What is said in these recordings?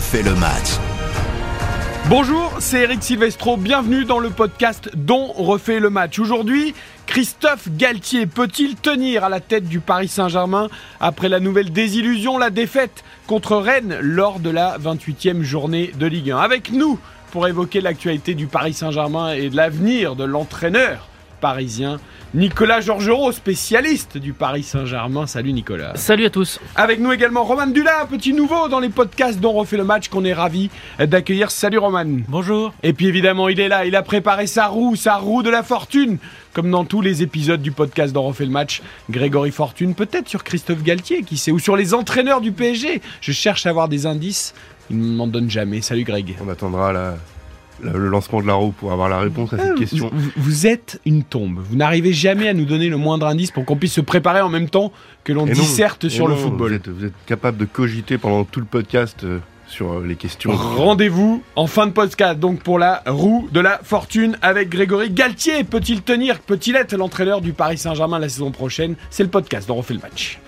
refait le match. Bonjour, c'est Eric Silvestro, bienvenue dans le podcast dont refait le match. Aujourd'hui, Christophe Galtier peut-il tenir à la tête du Paris Saint-Germain après la nouvelle désillusion, la défaite contre Rennes lors de la 28e journée de Ligue 1 Avec nous pour évoquer l'actualité du Paris Saint-Germain et de l'avenir de l'entraîneur parisien, Nicolas Georgerot, spécialiste du Paris Saint-Germain. Salut Nicolas. Salut à tous. Avec nous également Roman Dula, un petit nouveau dans les podcasts dont on refait le match qu'on est ravi d'accueillir. Salut Roman. Bonjour. Et puis évidemment, il est là, il a préparé sa roue, sa roue de la fortune. Comme dans tous les épisodes du podcast dont on refait le match, Grégory Fortune, peut-être sur Christophe Galtier, qui sait, ou sur les entraîneurs du PSG. Je cherche à avoir des indices, il ne m'en donne jamais. Salut Greg. On attendra la, le lancement de la roue pour avoir la réponse à cette question. Vous, vous êtes une tombe. Vous n'arrivez jamais à nous donner le moindre indice pour qu'on puisse se préparer en même temps que l'on non, disserte sur le football. Vous êtes, vous êtes capable de cogiter pendant tout le podcast euh, sur euh, les questions. Rendez-vous en fin de podcast donc pour la roue de la fortune avec Grégory Galtier. Peut-il tenir, peut-il être l'entraîneur du Paris Saint-Germain la saison prochaine? C'est le podcast dont on refait le match.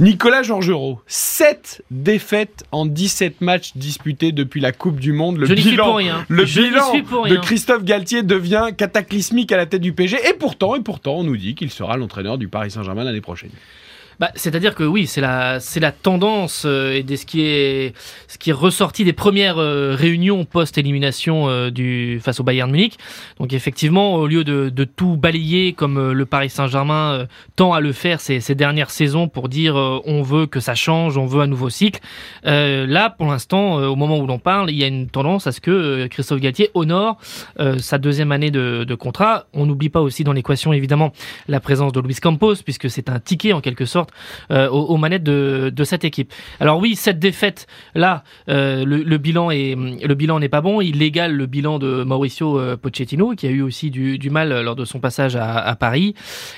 Nicolas Georgerot, 7 défaites en 17 matchs disputés depuis la Coupe du Monde. Le Je n'y suis bilan, pour rien. Le Je bilan pour de rien. Christophe Galtier devient cataclysmique à la tête du PSG. Et pourtant, et pourtant, on nous dit qu'il sera l'entraîneur du Paris Saint-Germain l'année prochaine. Bah, C'est-à-dire que oui, c'est la, c'est la tendance euh, et de ce qui est, ce qui est ressorti des premières euh, réunions post-élimination euh, du face au Bayern Munich. Donc effectivement, au lieu de, de tout balayer comme euh, le Paris Saint-Germain tend à le faire ces, ces dernières saisons pour dire on veut que ça change, on veut un nouveau cycle. là, pour l'instant, au moment où l'on parle, il y a une tendance à ce que Christophe Galtier honore sa deuxième année de, de contrat. On n'oublie pas aussi dans l'équation évidemment la présence de Luis Campos puisque c'est un ticket en quelque sorte euh, aux, manettes de, cette équipe. Alors oui, cette défaite là, euh, le, bilan est le bilan n'est pas bon. Il égale le bilan de Mauricio euh, Pochettino qui a eu aussi du, mal lors de son passage à, Paris.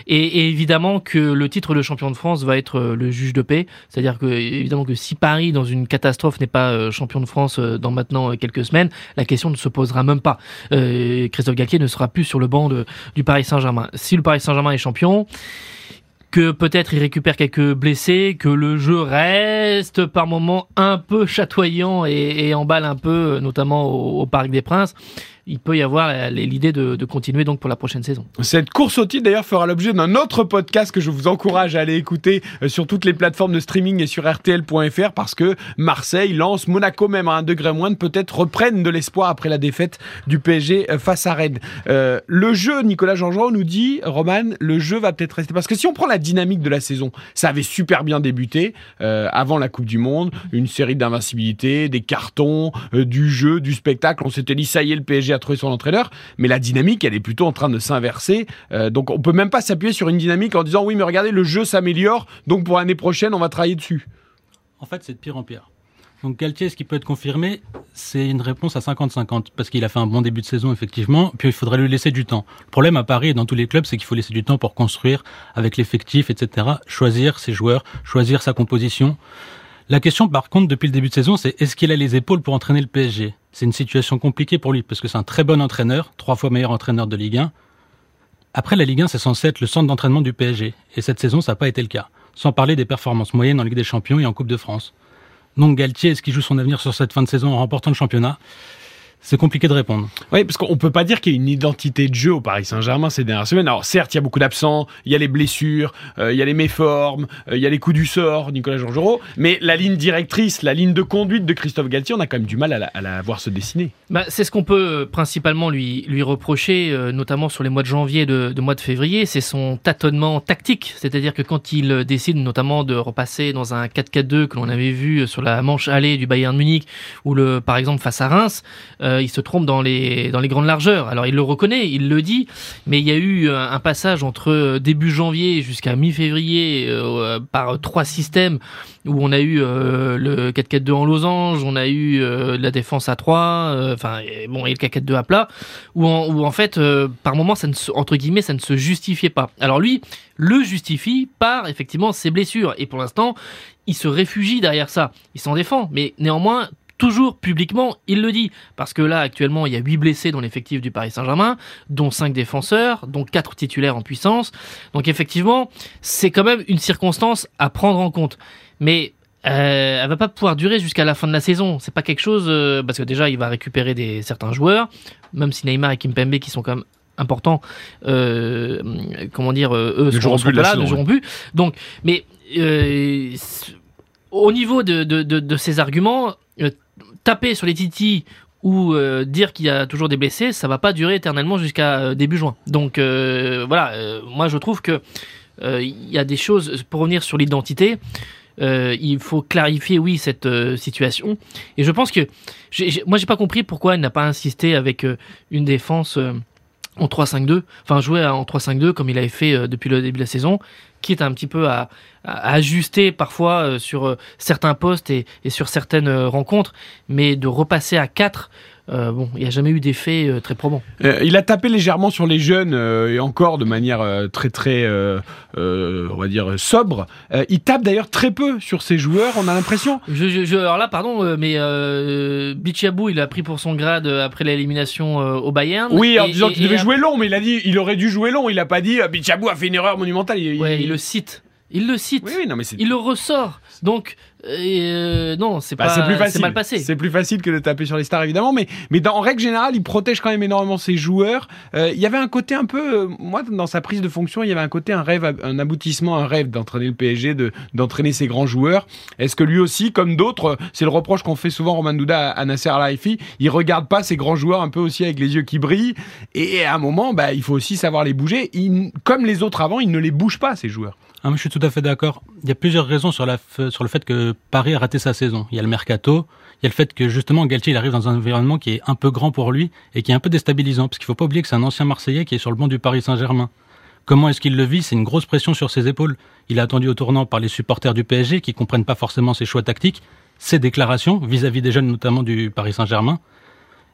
Et, évidemment que le titre de champion de France va être euh, le juge de paix. C'est-à-dire que évidemment que si Paris dans une catastrophe n'est pas euh, champion de France euh, dans maintenant euh, quelques semaines, la question ne se posera même pas. Euh, Christophe Galtier ne sera plus sur le banc de, du Paris Saint-Germain. Si le Paris Saint-Germain est champion, que peut-être il récupère quelques blessés, que le jeu reste par moments un peu chatoyant et, emballe un peu, notamment au Parc des Princes, il peut y avoir l'idée de, continuer donc pour la prochaine saison. Cette course au titre d'ailleurs fera l'objet d'un autre podcast que je vous encourage à aller écouter euh, sur toutes les plateformes de streaming et sur RTL.fr parce que Marseille, Lens, Monaco même à un degré moindre peut-être reprennent de l'espoir après la défaite du PSG euh, face à Rennes. Euh, le jeu, Nicolas Jean-Jean nous dit, Roman, le jeu va peut-être rester parce que si on prend la dynamique de la saison, ça avait super bien débuté avant la Coupe du Monde, une série d'invincibilité, des cartons, du jeu, du spectacle. On s'était dit ça y est, le PSG a trouvé son entraîneur, mais la dynamique, elle est plutôt en train de s'inverser. Euh, donc on peut même pas s'appuyer sur une dynamique en disant oui, mais regardez, le jeu s'améliore, donc pour l'année prochaine, on va travailler dessus. En fait, c'est de pire en pire. Donc Galtier, ce qui peut être confirmé, c'est une réponse à 50-50, parce qu'il a fait un bon début de saison, effectivement, puis il faudrait lui laisser du temps. Le problème à Paris et dans tous les clubs, c'est qu'il faut laisser du temps pour construire avec l'effectif, etc., choisir ses joueurs, choisir sa composition. La question, par contre, depuis le début de saison, c'est est-ce qu'il a les épaules pour entraîner le PSG C'est une situation compliquée pour lui, parce que c'est un très bon entraîneur, trois fois meilleur entraîneur de Ligue 1. Après, la Ligue 1, c'est censé être le centre d'entraînement du PSG, et cette saison, ça n'a pas été le cas. Sans parler des performances moyennes en Ligue des Champions et en Coupe de France. Donc Galtier, est-ce qu'il joue son avenir sur cette fin de saison en remportant le championnat? C'est compliqué de répondre. Oui, parce qu'on peut pas dire qu'il y a une identité de jeu au Paris Saint-Germain ces dernières semaines. Alors certes, il y a beaucoup d'absents, il y a les blessures, euh, il y a les méformes, euh, il y a les coups du sort, Nicolas Georgerot, mais la ligne directrice, la ligne de conduite de Christophe Galtier, on a quand même du mal à la, à la voir se dessiner. Bah, c'est ce qu'on peut euh, principalement lui, lui reprocher, euh, notamment sur les mois de janvier et de, de mois de février, c'est son tâtonnement tactique. C'est-à-dire que quand il décide notamment de repasser dans un 4-4-2 que l'on avait vu sur la manche allée du Bayern Munich, ou le, par exemple face à Reims, euh, il se trompe dans les, dans les grandes largeurs. Alors il le reconnaît, il le dit, mais il y a eu un, un passage entre euh, début janvier jusqu'à mi-février euh, par trois systèmes où on a eu euh, le 4-4-2 en losange, on a eu euh, la défense à 3, euh, enfin bon et le 4-4-2 à plat, où en, fait euh, par moment ça ne se, entre guillemets ça ne se justifiait pas. Alors lui le justifie par effectivement ses blessures et pour l'instant il se réfugie derrière ça, il s'en défend, mais néanmoins toujours publiquement, il le dit. Parce que là, actuellement, il y a 8 blessés dans l'effectif du Paris Saint-Germain, dont 5 défenseurs, dont 4 titulaires en puissance. Donc effectivement, c'est quand même une circonstance à prendre en compte. Mais euh, elle va pas pouvoir durer jusqu'à la fin de la saison. C'est pas quelque chose euh, parce que déjà il va récupérer des certains joueurs, même si Neymar et Kimpembe qui sont quand même importants, euh, comment dire, euh, eux Ne joueront plus de la pas là, saison, ne joueront plus. Donc, mais au niveau de, de, de, de ces arguments, taper sur les titis ou euh, dire qu'il y a toujours des blessés, ça va pas durer éternellement jusqu'à euh, début juin. Donc euh, voilà, moi je trouve que il y a des choses pour revenir sur l'identité. il faut clarifier, oui, cette situation. Et je pense que, moi, j'ai pas compris pourquoi elle n'a pas insisté avec une défense en 3-5-2, enfin jouer en 3-5-2 comme il avait fait depuis le début de la saison, quitte un petit peu à, ajuster parfois euh, sur euh, certains postes et, sur certaines euh, rencontres, mais de repasser à 4, euh, bon, il n'y a jamais eu d'effet euh, très probant. Euh, il a tapé légèrement sur les jeunes et encore de manière très très, on va dire sobre. Il tape d'ailleurs très peu sur ses joueurs. On a l'impression. Je, je- je- alors là, pardon, mais Bichabou, il a pris pour son grade après l'élimination au Bayern. Oui, en Et- disant qu'il devait jouer long, mais il a dit, il aurait dû jouer long. Il a pas dit, Bichabou a fait une erreur monumentale. Il, Ouais, il- il le cite. Il le cite. Oui, oui, non, mais c'est. Il le ressort. Donc, euh, non, c'est Bah, pas. c'est mal passé. C'est plus facile que de taper sur les stars, évidemment. Mais, mais dans, en règle générale, il protège quand même énormément ses joueurs. Euh, il y avait un côté un peu, euh, moi, dans sa prise de fonction, il y avait un côté, un rêve, un aboutissement, un rêve d'entraîner le PSG, de, d'entraîner ses grands joueurs. Est-ce que lui aussi, comme d'autres, c'est le reproche qu'on fait souvent Roman Douda à, à Nasser Al-Khelaifi, il regarde pas ses grands joueurs un peu aussi avec les yeux qui brillent. Et à un moment, bah, il faut aussi savoir les bouger. Il- comme les autres avant, il ne les bouge pas, ces joueurs. Ah, je suis tout à fait d'accord. Il y a plusieurs raisons sur, le fait que Paris a raté sa saison. Il y a le mercato, il y a le fait que justement Galtier arrive dans un environnement qui est un peu grand pour lui et qui est un peu déstabilisant, parce qu'il faut pas oublier que c'est un ancien Marseillais qui est sur le banc du Paris Saint-Germain. Comment est-ce qu'il le vit? C'est une grosse pression sur ses épaules. Il est attendu au tournant par les supporters du PSG qui comprennent pas forcément ses choix tactiques, ses déclarations vis-à-vis des jeunes notamment du Paris Saint-Germain.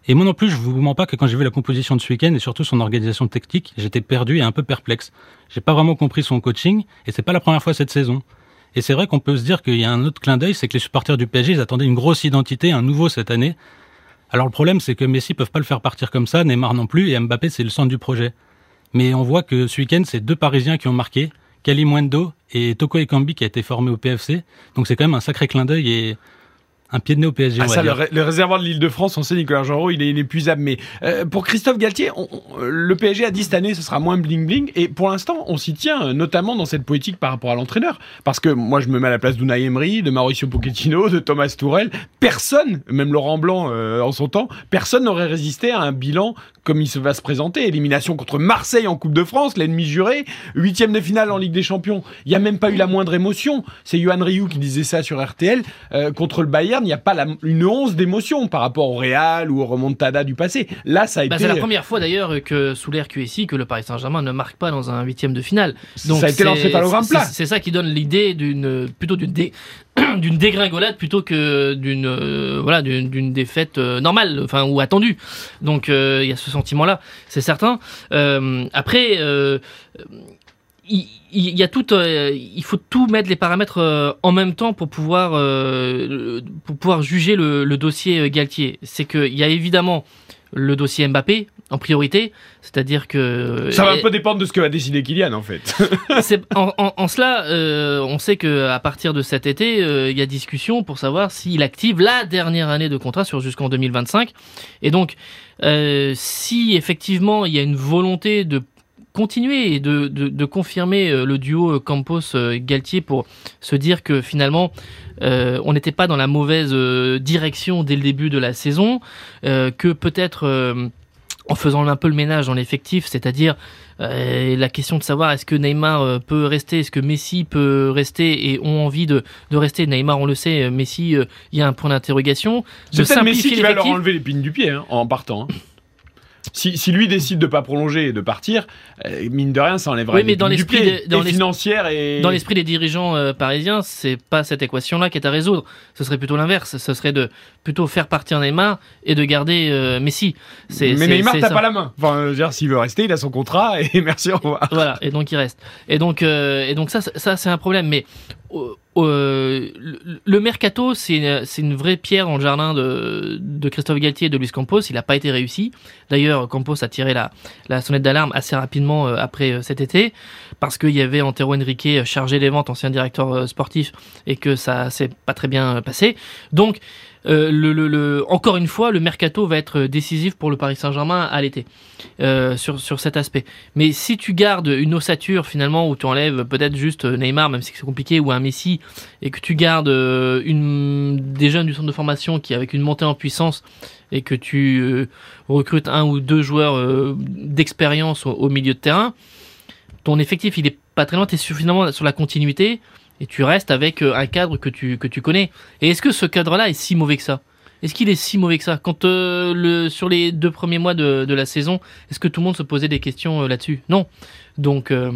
Et moi non plus, je vous mens pas que quand j'ai vu la composition de ce week-end et surtout son organisation technique, j'étais perdu et un peu perplexe. J'ai pas vraiment compris son coaching et c'est pas la première fois cette saison. Et c'est vrai qu'on peut se dire qu'il y a un autre clin d'œil, c'est que les supporters du PSG, ils attendaient une grosse identité, un nouveau cette année. Alors le problème, c'est que Messi peuvent pas le faire partir comme ça, Neymar non plus, et Mbappé, c'est le centre du projet. Mais on voit que ce week-end, c'est deux Parisiens qui ont marqué, Kalimwendo et Toko Ekambi qui a été formé au PFC. Donc c'est quand même un sacré clin d'œil et un pied de nez au PSG. Ah, on va ça, le, dire. ré- le réservoir de l'île de France, on sait, Nicolas Genreau, il est inépuisable. Mais euh, pour Christophe Galtier, on- on- le PSG a dit cette année, ce sera moins bling-bling. Et pour l'instant, on s'y tient, euh, notamment dans cette politique par rapport à l'entraîneur. Parce que moi, je me mets à la place d'Unai Emery, de Mauricio Pochettino, de Thomas Tourel. Personne, même Laurent Blanc euh, en son temps, personne n'aurait résisté à un bilan comme il se va se présenter. Élimination contre Marseille en Coupe de France, l'ennemi juré. Huitième de finale en Ligue des Champions. Il n'y a même pas eu la moindre émotion. C'est Johan Rioux qui disait ça sur RTL. Euh, contre le Bayern, il n'y a pas la- une once d'émotion par rapport au Real ou au remontada du passé. Là, ça a Bah, été, c'est la première fois d'ailleurs que sous l'ère QSI que le Paris Saint-Germain ne marque pas dans un huitième de finale. Donc ça a été plat. C'est ça qui donne l'idée d'une plutôt d'une dé- d'une dégringolade plutôt que d'une euh, voilà d'une défaite euh, normale enfin ou attendue. Donc euh, il y a ce sentiment là, c'est certain. Après il, y a tout, il faut tout mettre les paramètres en même temps pour pouvoir pour pouvoir juger le, le dossier Galtier. C'est qu'il y a évidemment le dossier Mbappé en priorité, c'est-à-dire que Ça va un peu dépendre de ce que va décider Kylian, en fait. en, en- en cela, euh, on sait que à partir de cet été, euh, il y a discussion pour savoir s'il active la dernière année de contrat sur jusqu'en 2025. Et donc, euh, si effectivement il y a une volonté de continuer et de, de, de confirmer le duo Campos-Galtier pour se dire que finalement euh, on n'était pas dans la mauvaise direction dès le début de la saison, euh, que peut-être en faisant un peu le ménage dans l'effectif, c'est-à-dire euh, la question de savoir est-ce que Neymar euh, peut rester, est-ce que Messi peut rester et ont envie de, de rester. Neymar, on le sait, euh, Messi, euh, il y a un point d'interrogation. C'est peut-être Messi qui va leur enlever l'épine du pied hein, en partant. hein. Si, si lui décide de pas prolonger et de partir, euh, mine de rien, ça enlèvera Oui, mais dans l'esprit pied, des- dans et l'es- financière et Dans l'esprit des dirigeants euh, parisiens, c'est pas cette équation-là qui est à résoudre. Ce serait plutôt l'inverse. Ce serait de plutôt faire partir Neymar et de garder euh, Messi. C'est- Mais Neymar t'as pas la main. Enfin, je veux dire, s'il veut rester, il a son contrat et merci, au revoir. Voilà, et donc il reste. Et donc, euh, et donc ça, ça c'est un problème. Mais euh, le, mercato, c'est une, c'est une vraie pierre dans le jardin de, de Christophe Galtier et de Luis Campos. Il n'a pas été réussi. D'ailleurs, Campos a tiré la, la sonnette d'alarme assez rapidement euh, après euh, cet été parce qu'il y avait Antero Henrique chargé des ventes, ancien directeur sportif, et que ça s'est pas très bien passé. Donc, euh, le, le, le- encore une fois, le mercato va être décisif pour le Paris Saint-Germain à l'été euh, sur, sur cet aspect. Mais si tu gardes une ossature finalement où tu enlèves peut-être juste Neymar, même si c'est compliqué, ou un Messi, et que tu gardes euh, une, des jeunes du centre de formation qui avec une montée en puissance et que tu euh, recrutes un ou deux joueurs euh, d'expérience au, au milieu de terrain, ton effectif il est pas très loin, tu es suffisamment sur la continuité et tu restes avec euh, un cadre que tu, que tu connais. Et est-ce que ce cadre-là est si mauvais que ça? Est-ce qu'il est si mauvais que ça? Quand euh, le, sur les deux premiers mois de, de la saison, est-ce que tout le monde se posait des questions euh, là-dessus? Non. Donc euh,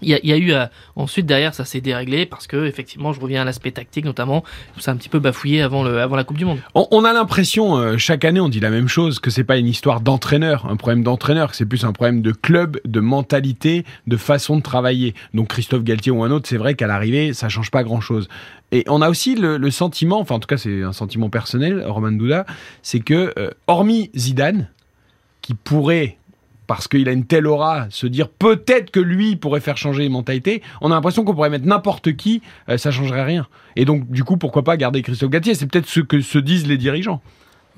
il y, a, eu euh, ensuite derrière ça s'est déréglé parce que effectivement je reviens à l'aspect tactique notamment ça a un petit peu bafouillé avant le avant la Coupe du Monde. On, a l'impression, euh, chaque année, on dit la même chose, que c'est pas une histoire d'entraîneur, un problème d'entraîneur, c'est plus un problème de club, de mentalité, de façon de travailler. Donc Christophe Galtier ou un autre, c'est vrai qu'à l'arrivée, ça change pas grand-chose. Et on a aussi le, le sentiment, enfin en tout cas c'est un sentiment personnel, Roman Douda, c'est que euh, hormis Zidane, qui pourrait parce qu'il a une telle aura, se dire peut-être que lui pourrait faire changer les mentalités, on a l'impression qu'on pourrait mettre n'importe qui, euh, ça changerait rien. Et donc, du coup, pourquoi pas garder Christophe Galtier? C'est peut-être ce que se disent les dirigeants.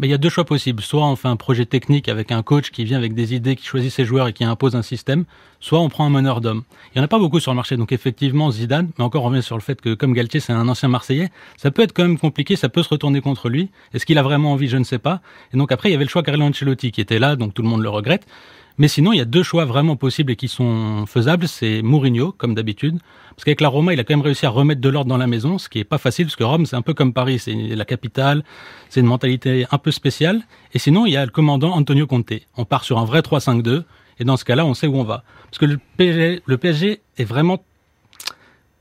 Ben, il y a deux choix possibles. Soit on fait un projet technique avec un coach qui vient avec des idées, qui choisit ses joueurs et qui impose un système. Soit on prend un meneur d'hommes. Il y en a pas beaucoup sur le marché. Donc effectivement, Zidane, mais encore on revient sur le fait que comme Galtier, c'est un ancien Marseillais, ça peut être quand même compliqué, ça peut se retourner contre lui. Est-ce qu'il a vraiment envie? Je ne sais pas. Et donc après, il y avait le choix Carlo Ancelotti qui était là, donc tout le monde le regrette. Mais sinon, il y a deux choix vraiment possibles et qui sont faisables. C'est Mourinho, comme d'habitude. Parce qu'avec la Roma, il a quand même réussi à remettre de l'ordre dans la maison, ce qui est pas facile, parce que Rome, c'est un peu comme Paris, c'est la capitale, c'est une mentalité un peu spéciale. Et sinon, il y a le commandant Antonio Conte. On part sur un vrai 3-5-2, et dans ce cas-là, on sait où on va. Parce que le PSG, le PSG est vraiment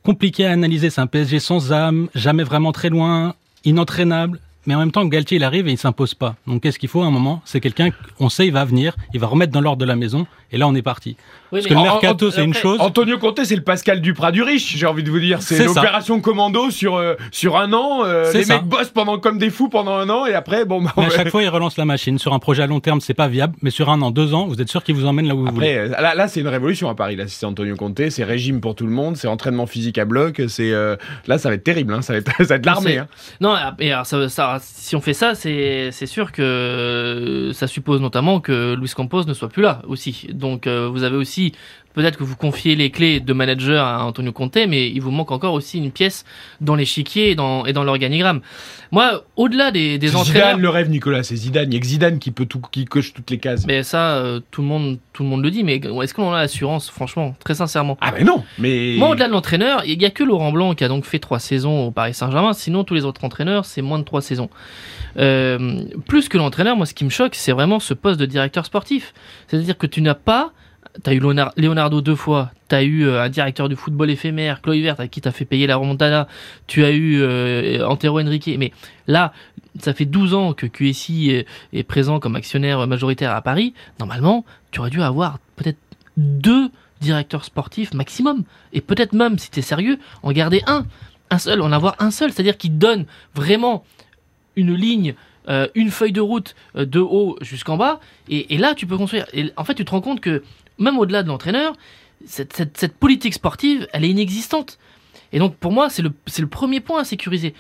compliqué à analyser. C'est un PSG sans âme, jamais vraiment très loin, inentraînable. Mais en même temps, Galtier, il arrive et il s'impose pas. Donc, qu'est-ce qu'il faut à un moment? C'est quelqu'un qu'on sait, il va venir, il va remettre dans l'ordre de la maison, et là, on est parti. Oui, Parce que le mercato, c'est une chose. Antonio Conte, c'est le Pascal Duprat du riche, j'ai envie de vous dire. C'est l'opération commando sur, euh, sur un an. euh, C'est les ça. mecs bossent pendant, comme des fous pendant un an, et après, bon, bah, Mais à chaque fois, il relance la machine. Sur un projet à long terme, c'est pas viable, mais sur un an, deux ans, vous êtes sûr qu'il vous emmène là où vous voulez. Après, là, là c'est une révolution à Paris. Là, c'est Antonio Conte, c'est régime pour tout le monde, c'est entraînement physique à bloc. C'est euh, là, ça va être terrible. Hein, ça va être, ça va être l'armée. Hein. Non, et alors ça, ça- si on fait ça, c'est c'est sûr que euh, ça suppose notamment que Luis Campos ne soit plus là aussi. Donc euh, vous avez aussi peut-être que vous confiez les clés de manager à Antonio Conte, mais il vous manque encore aussi une pièce dans l'échiquier et dans, et dans l'organigramme. Moi, au-delà des, des entraîneurs, Zidane le rêve, Nicolas. C'est Zidane. Il y a que Zidane qui peut tout, qui coche toutes les cases. mais ça, euh, tout le monde, tout le monde le dit. Mais est-ce qu'on en a l'assurance, franchement, très sincèrement? Ah mais non. Mais Moi, au-delà de l'entraîneur, il n'y a que Laurent Blanc qui a donc fait trois saisons au Paris Saint-Germain. Sinon, tous les autres entraîneurs, c'est moins de trois saisons. Euh, plus que l'entraîneur, moi, ce qui me choque, c'est vraiment ce poste de directeur sportif. C'est-à-dire que tu n'as pas. Tu as eu Leonard- Leonardo deux fois, tu as eu euh, un directeur du football éphémère, Chloé Vert, à qui tu as fait payer la remontada, tu as eu euh, Antero Henrique. Mais là, ça fait 12 ans que QSI est, présent comme actionnaire majoritaire à Paris. Normalement, tu aurais dû avoir peut-être deux directeurs sportifs maximum. Et peut-être même, si tu es sérieux, en garder un. Un seul, en avoir un seul. C'est-à-dire qu'il donne vraiment une ligne, euh, une feuille de route de haut jusqu'en bas. Et, et là, tu peux construire. Et en fait, tu te rends compte que, même au-delà de l'entraîneur, cette, politique sportive, elle est inexistante. Et donc, pour moi, c'est le, premier point à sécuriser.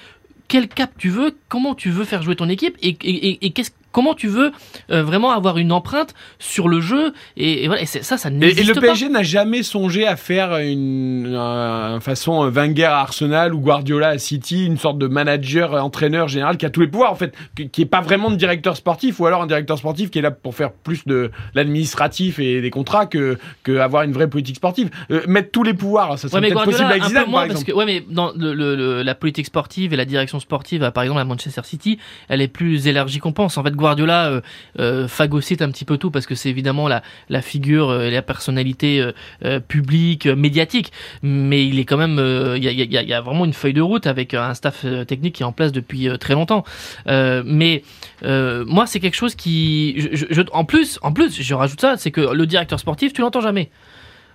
Quel cap tu veux Comment tu veux faire jouer ton équipe et- et qu'est-ce- comment tu veux euh, vraiment avoir une empreinte sur le jeu Et, et voilà, et ça, ça Et, et n'existe le pas. PSG n'a jamais songé à faire une, euh, façon Wenger à Arsenal ou Guardiola à City, une sorte de manager, entraîneur général qui a tous les pouvoirs en fait, qui, qui est pas vraiment de directeur sportif ou alors un directeur sportif qui est là pour faire plus de l'administratif et des contrats que, que avoir une vraie politique sportive. Euh, mettre tous les pouvoirs, ça serait Ouais, peut-être possible un Zidane par parce exemple. que, ouais, mais dans le, le- le- la politique sportive et la direction sportive, à, par exemple, à Manchester City, elle est plus élargie qu'on pense. En fait, Guardiola euh, euh, phagocyte un petit peu tout parce que c'est évidemment la, la figure euh, et la personnalité euh, euh, publique, médiatique. Mais il est quand même, il y, a, il y a- il y a vraiment une feuille de route avec un staff technique qui est en place depuis très longtemps. Mais moi, c'est quelque chose qui, je, je- je- en plus, en plus, je rajoute ça, c'est que le directeur sportif, tu l'entends jamais.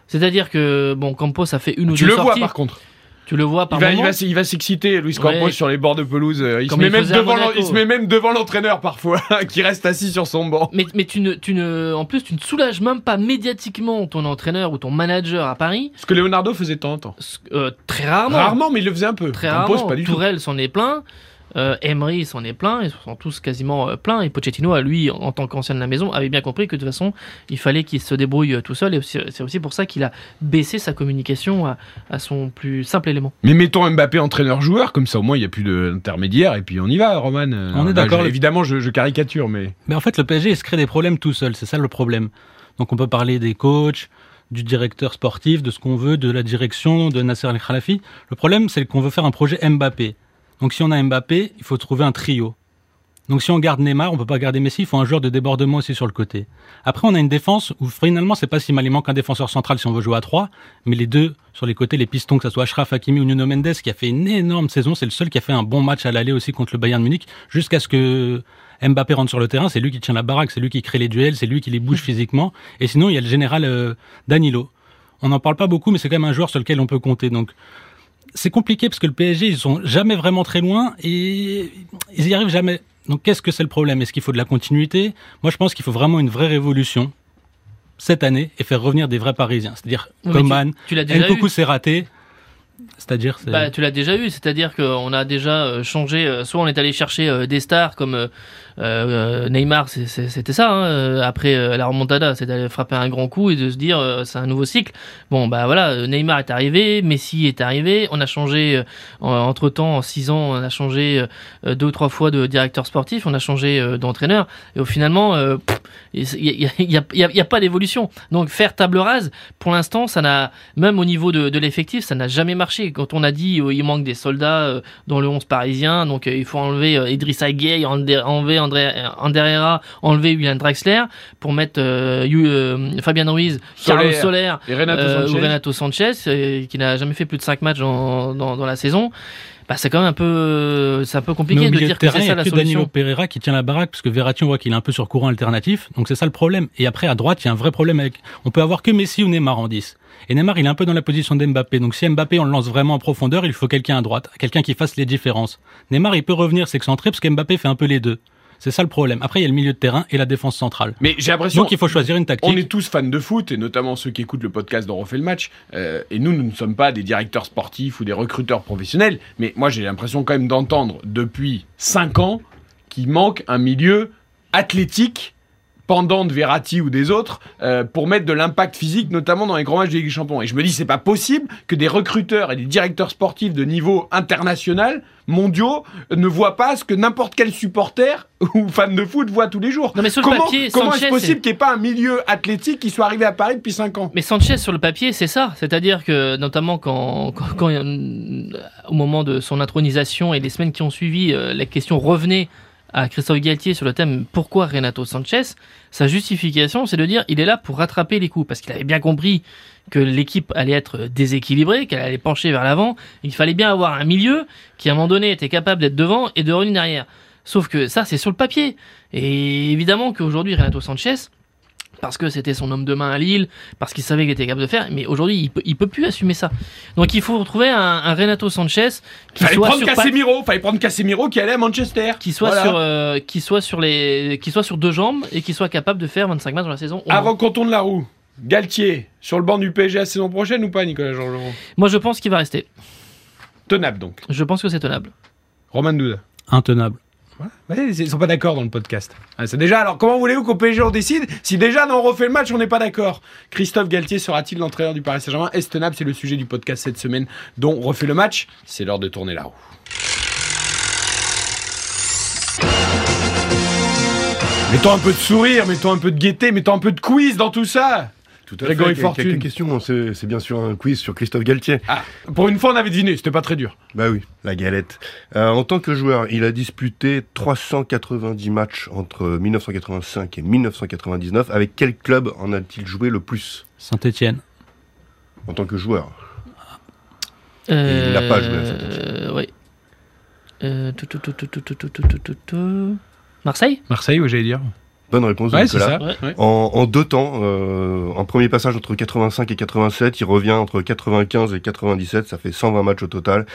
C'est-à-dire que bon, Campos a fait une ou Tu deux le vois sorties par contre. Tu le vois par Il va, moment. il va s'exciter, Luis Campos, Ouais. sur les bords de pelouse. Euh, Il se, met même devant l'en- Monaco. il se met même devant l'entraîneur parfois, qui reste assis sur son banc. Mais, mais tu ne, tu ne, en plus, tu ne soulages même pas médiatiquement ton entraîneur ou ton manager à Paris. Ce que Leonardo faisait de temps en temps. Euh, très rarement. Rarement, mais il le faisait un peu. Très Campos, rarement. pas du. Tourelle s'en est plein. Euh, Emery s'en est plein. Ils sont tous quasiment euh, pleins. Et Pochettino, à lui, en tant qu'ancien de la maison, avait bien compris que de toute façon, il fallait qu'il se débrouille euh, tout seul. Et c'est aussi pour ça qu'il a baissé sa communication à, à son plus simple élément. Mais mettons Mbappé entraîneur-joueur, comme ça au moins il n'y a plus d'intermédiaire, et puis on y va, Roman. Euh, On est bah, d'accord, Évidemment, je, je caricature, mais. Mais en fait, le PSG, il se crée des problèmes tout seul. C'est ça le problème. Donc, on peut parler des coachs, du directeur sportif, de ce qu'on veut, de la direction, de Nasser Al-Khalafi. Le problème, c'est qu'on veut faire un projet Mbappé. Donc, si on a Mbappé, il faut trouver un trio. Donc, si on garde Neymar, on peut pas garder Messi, il faut un joueur de débordement aussi sur le côté. Après, on a une défense où finalement, c'est pas si mal. Il manque un défenseur central si on veut jouer à 3, mais les deux sur les côtés, les pistons, que ce soit Ashraf Hakimi ou Nuno Mendes, qui a fait une énorme saison, c'est le seul qui a fait un bon match à l'aller aussi contre le Bayern Munich, jusqu'à ce que Mbappé rentre sur le terrain, c'est lui qui tient la baraque, c'est lui qui crée les duels, c'est lui qui les bouge physiquement. Et sinon, il y a le général euh, Danilo. On n'en parle pas beaucoup, mais c'est quand même un joueur sur lequel on peut compter. Donc, c'est compliqué parce que le PSG, ils sont jamais vraiment très loin et ils y arrivent jamais. Donc, qu'est-ce que c'est le problème? Est-ce qu'il faut de la continuité? Moi, je pense qu'il faut vraiment une vraie révolution cette année et faire revenir des vrais Parisiens. C'est-à-dire Oui, Coman, Tu l'as déjà eu. Nkoku, c'est raté. C'est-à-dire, c'est... Bah, tu l'as déjà eu, c'est-à-dire qu'on a déjà euh, changé. euh, soit on est allé chercher euh, des stars comme euh, euh, Neymar, c'était ça. hein, euh, après la remontada, c'est d'aller frapper un grand coup et de se dire c'est un nouveau cycle. Bon, bah voilà, Neymar est arrivé, Messi est arrivé. On a changé entre temps, en six ans, on a changé deux ou trois fois de directeur sportif, on a changé d'entraîneur. Et au finalement, il n'y a, pas d'évolution. Donc faire table rase, pour l'instant, ça n'a même au niveau de, l'effectif, ça n'a jamais marché. Quand on a dit euh, il manque des soldats dans le 11 parisien, donc il faut enlever Idrissa Gueye, enlever enlever André, Ander Herrera, enlever William Draxler pour mettre euh, euh, Fabien Ruiz, Carlos Solaire. Soler Et Renato euh, Sanchez. ou Renato Sanchez, euh, qui n'a jamais fait plus de 5 matchs dans, dans, dans la saison. Bah, c'est quand même un peu, c'est un peu compliqué de dire de que c'est ça a la que Danilo solution. Pereira qui tient la baraque, parce que Verratti, on voit qu'il est un peu sur courant alternatif. Donc c'est ça le problème. Et après, à droite, il y a un vrai problème avec. On peut avoir que Messi ou Neymar en 10. Et Neymar, il est un peu dans la position d'Mbappé. Donc si Mbappé, on le lance vraiment en profondeur, il faut quelqu'un à droite, quelqu'un qui fasse les différences. Neymar, il peut revenir s'excentrer, parce qu'Mbappé fait un peu les deux. C'est ça le problème. Après, il y a le milieu de terrain et la défense centrale. Mais j'ai l'impression. Donc il faut choisir une tactique. On est tous fans de foot, et notamment ceux qui écoutent le podcast dont on refait le match. euh, et nous, nous ne sommes pas des directeurs sportifs ou des recruteurs professionnels. Mais moi, j'ai l'impression quand même d'entendre depuis 5 ans qu'il manque un milieu athlétique pendant de Verratti ou des autres euh, pour mettre de l'impact physique notamment dans les grands matchs de Ligue des Champions. Et je me dis c'est pas possible que des recruteurs et des directeurs sportifs de niveau international mondiaux ne voient pas ce que n'importe quel supporter ou fan de foot voit tous les jours. Non, mais sur le comment papier, comment est-ce possible qu'il n'y ait pas un milieu athlétique qui soit arrivé à Paris depuis 5 ans? Mais Sanchez sur le papier, c'est ça. C'est-à-dire que notamment quand, quand, quand, euh, au moment de son intronisation et les semaines qui ont suivi, euh, la question revenait à Christophe Galtier sur le thème pourquoi Renato Sanchez, sa justification c'est de dire il est là pour rattraper les coups parce qu'il avait bien compris que l'équipe allait être déséquilibrée, qu'elle allait pencher vers l'avant, qu'il fallait bien avoir un milieu qui à un moment donné était capable d'être devant et de revenir derrière. Sauf que ça c'est sur le papier. Et évidemment qu'aujourd'hui Renato Sanchez, parce que c'était son homme de main à Lille, parce qu'il savait qu'il était capable de faire, mais aujourd'hui il peut, il peut plus assumer ça. Donc il faut retrouver un, un Renato Sanchez qui Fallait soit prendre sur pa- Casemiro, fallait prendre Casemiro qui allait à Manchester. qui soit Voilà. sur euh, qui soit sur les qui soit sur deux jambes et qui soit capable de faire 25 matchs dans la saison. Avant qu'on tourne la roue, Galtier sur le banc du PSG la saison prochaine ou pas Nicolas Georgerot? Moi je pense qu'il va rester. Tenable donc. Je pense que c'est tenable. Roman Douda. Intenable. Ouais, ils sont pas d'accord dans le podcast. Ah, c'est déjà alors comment voulez-vous qu'au PSG décide si déjà dans on refait le match on n'est pas d'accord? Christophe Galtier sera-t-il l'entraîneur du Paris Saint-Germain? Est tenable? C'est le sujet du podcast cette semaine dont on refait le match. C'est l'heure de tourner la roue. Mettons un peu de sourire, mettons un peu de gaieté, mettons un peu de quiz dans tout ça. Tout à Fortune. Quelques hein. c'est bien sûr un quiz sur Christophe Galtier. Ah, pour une fois, on avait deviné, c'était pas très dur. Bah oui, la galette. Euh, en tant que joueur, il a disputé 390 matchs entre 1985 et 1999. Avec quel club en a-t-il joué le plus? Saint-Étienne. En tant que joueur. Il n'a pas joué à Saint-Étienne. oui. Euh, Marseille? Marseille, oui, j'allais dire. Bonne réponse de Ouais, c'est Nicolas. ça. Ouais. Ouais. En, en deux temps, euh, en premier passage entre 85 et 87, il revient entre 95 et 97, ça fait 120 matchs au total.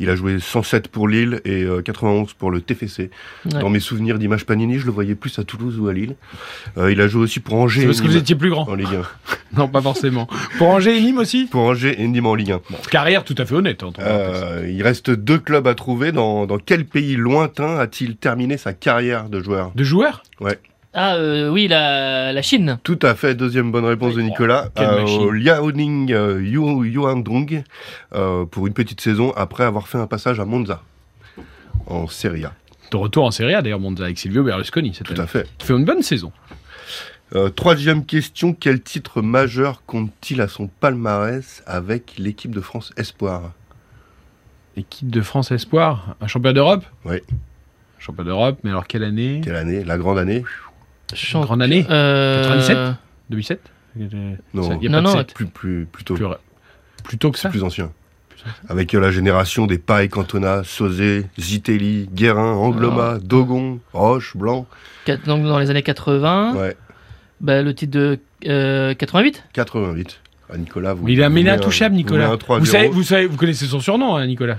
Il a joué 107 pour Lille et euh, 91 pour le TFC. Ouais. Dans mes souvenirs d'image Panini, je le voyais plus à Toulouse ou à Lille. Euh, il a joué aussi pour Angers parce que vous étiez plus grand. en Ligue 1. Non, pas forcément. Pour Angers et Nîmes aussi? Pour Angers et Nîmes en Ligue 1. Bon, carrière tout à fait honnête. entre parenthèses. Euh, il reste deux clubs à trouver. Dans, dans quel pays lointain a-t-il terminé sa carrière de joueur? De joueurs Ah euh, oui, la, la Chine. Tout à fait, deuxième bonne réponse de Nicolas. Euh, au Liaoning euh, Yu- Yuandong euh, pour une petite saison après avoir fait un passage à Monza en Serie A. De retour en Serie A d'ailleurs, Monza avec Silvio Berlusconi. Cette Tout année. à fait. Fait une bonne saison. Euh, troisième question, quel titre majeur compte-t-il à son palmarès avec l'équipe de France Espoir? Équipe de France Espoir, un champion d'Europe? Oui. Champion d'Europe, mais alors quelle année? Quelle année? La grande année? Champ- Grande année Euh, 97 2007 Non. A Non, pas de non. Plus, plus, plutôt, Plus, plus tôt que ça plus ancien. Avec euh, la génération des Paille Cantona, Sauzé, Zitelli, Guérin, Angloma, Dogon, Roche, Blanc. Donc dans les années 80, Ouais, bah, le titre de euh, 88 88. Ah, Nicolas, vous. Il est, mais il est intouchable, Nicolas. Vous, mettez un 3-0. Vous savez, vous savez, vous connaissez son surnom, hein, Nicolas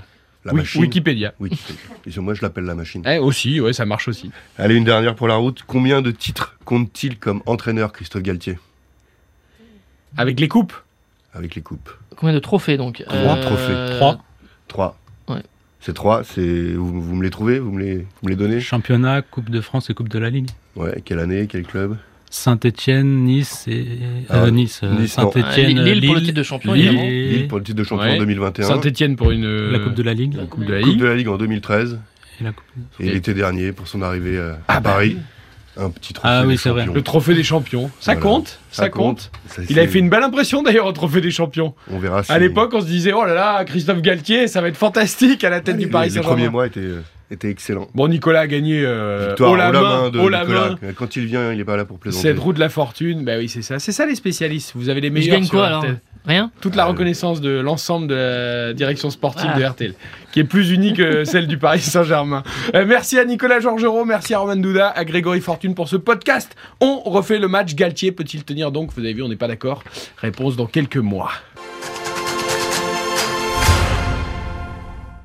La Wik- machine. Wikipédia. Wikipédia. Et moi, je l'appelle la machine. Eh, aussi, ouais, ça marche aussi. Allez, une dernière pour la route. Combien de titres compte-t-il comme entraîneur, Christophe Galtier, Avec les coupes avec les coupes Combien de trophées donc Trois trophées. Trois. Trois. Ouais. C'est trois. C'est vous, vous me les trouvez Vous me les, vous me les donnez? Championnat, Coupe de France et Coupe de la Ligue. Ouais. Quelle année Quel club? Saint-Etienne, Nice et Ah, euh, Nice. euh, Nice, non. Saint-Etienne, Ah, Lille pour le Lille, titre de champion, Lille et Lille pour le titre de champion Ouais. en 2021. Saint-Etienne pour une. euh, la Coupe de la Ligue. la Coupe de la Coupe Ligue. de la Ligue en 2013. Et la coupe- Et Ok. l'été dernier, pour son arrivée euh, Ah à bah Paris, un petit trophée Ah oui, des c'est vrai. champions. Le trophée des champions. Ça Voilà. compte Ça, compte. Ça, Il avait fait une belle impression d'ailleurs au trophée des champions. On verra si... À l'époque, on se disait, oh là là, Christophe Galtier, ça va être fantastique à la tête du Paris les premiers Saint-Germain. mois étaient, euh, étaient excellents. Bon, Nicolas a gagné euh, Victoire haut la main, de Nicolas. main. Quand il vient, il est pas là pour plaisanter. Cette roue de la fortune, bah oui, c'est ça. C'est ça les spécialistes. Vous avez les Mais je meilleurs gagne sur quoi alors? RTL. Rien? Toute la Ah, reconnaissance de l'ensemble de la direction sportive Ah. de RTL, qui est plus unique que celle du Paris Saint-Germain. Euh, merci à Nicolas Georgerot, merci à Roman Douda, à Grégory Fortune pour ce podcast. On refait le match. Galtier peut-il tenir donc? Vous avez vu, on n'est pas d'accord. Réponse dans quelques mois.